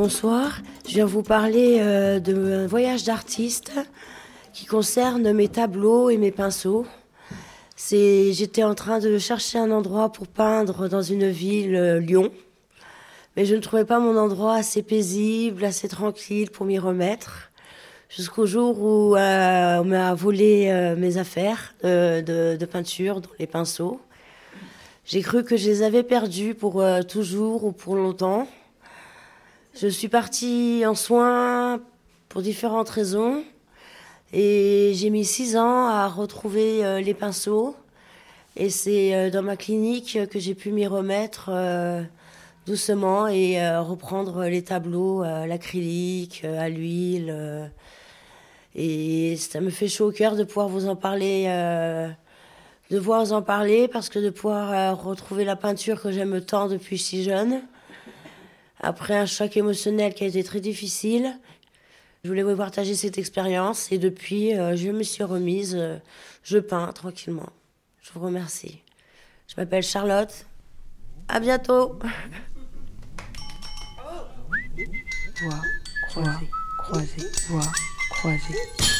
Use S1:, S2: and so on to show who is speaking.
S1: bonsoir. Je viens vous parler euh, d'un voyage d'artiste qui concerne mes tableaux et mes pinceaux. C'est, j'étais en train de chercher un endroit pour peindre dans une ville, euh, Lyon, mais je ne trouvais pas mon endroit assez paisible, assez tranquille pour m'y remettre. Jusqu'au jour où euh, on m'a volé mes affaires de, peinture, les pinceaux. J'ai cru que je les avais perdus pour toujours ou pour longtemps. Je suis partie en soins pour différentes raisons et j'ai mis six ans à retrouver euh, les pinceaux. Et c'est euh, dans ma clinique que j'ai pu m'y remettre euh, doucement et reprendre les tableaux l'acrylique, à l'huile. et ça me fait chaud au cœur de pouvoir vous en parler, de vous en parler parce que de pouvoir retrouver la peinture que j'aime tant depuis si jeune après un choc émotionnel qui a été très difficile. Je voulais vous partager cette expérience et depuis, euh, je me suis remise. Euh, je peins tranquillement. Je vous remercie. Je m'appelle Charlotte. À bientôt.
S2: Croisée.